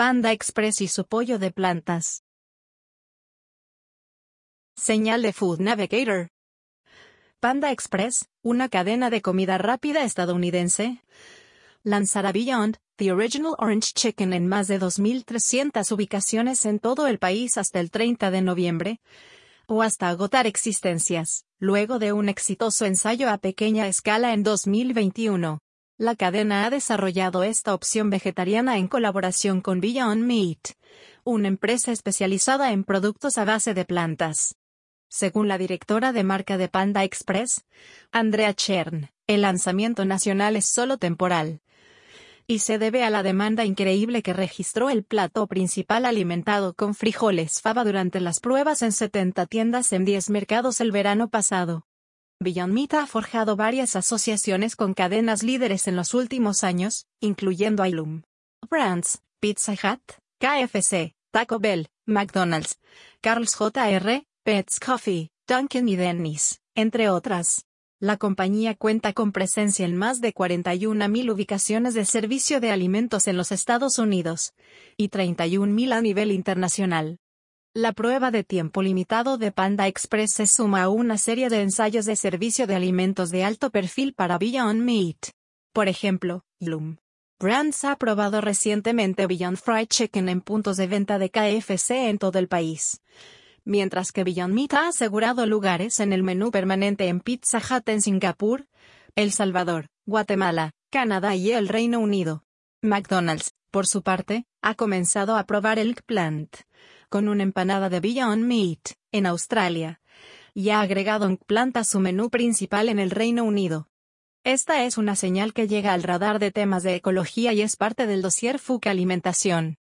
Panda Express y su pollo de plantas. Señal de Food Navigator. Panda Express, una cadena de comida rápida estadounidense, lanzará Beyond, The Original Orange Chicken en más de 2.300 ubicaciones en todo el país hasta el 30 de noviembre, o hasta agotar existencias, luego de un exitoso ensayo a pequeña escala en 2021. La cadena ha desarrollado esta opción vegetariana en colaboración con Beyond Meat, una empresa especializada en productos a base de plantas. Según la directora de marca de Panda Express, Andrea Chern, el lanzamiento nacional es solo temporal, y se debe a la demanda increíble que registró el plato principal alimentado con frijoles fava durante las pruebas en 70 tiendas en 10 mercados el verano pasado. Meat ha forjado varias asociaciones con cadenas líderes en los últimos años, incluyendo Ilum Brands, Pizza Hut, KFC, Taco Bell, McDonald's, Carl's Jr., Pets Coffee, Dunkin' y Denny's, entre otras. La compañía cuenta con presencia en más de 41.000 ubicaciones de servicio de alimentos en los Estados Unidos y 31.000 a nivel internacional. La prueba de tiempo limitado de Panda Express se suma a una serie de ensayos de servicio de alimentos de alto perfil para Beyond Meat. Por ejemplo, Bloom Brands ha probado recientemente Beyond Fried Chicken en puntos de venta de KFC en todo el país mientras que Beyond Meat ha asegurado lugares en el menú permanente en Pizza Hut en Singapur, El Salvador, Guatemala, Canadá y el Reino Unido. McDonald's, por su parte, ha comenzado a probar el plant con una empanada de Beyond Meat, en Australia, y ha agregado un plant a su menú principal en el Reino Unido. Esta es una señal que llega al radar de temas de ecología y es parte del dossier FUC Alimentación.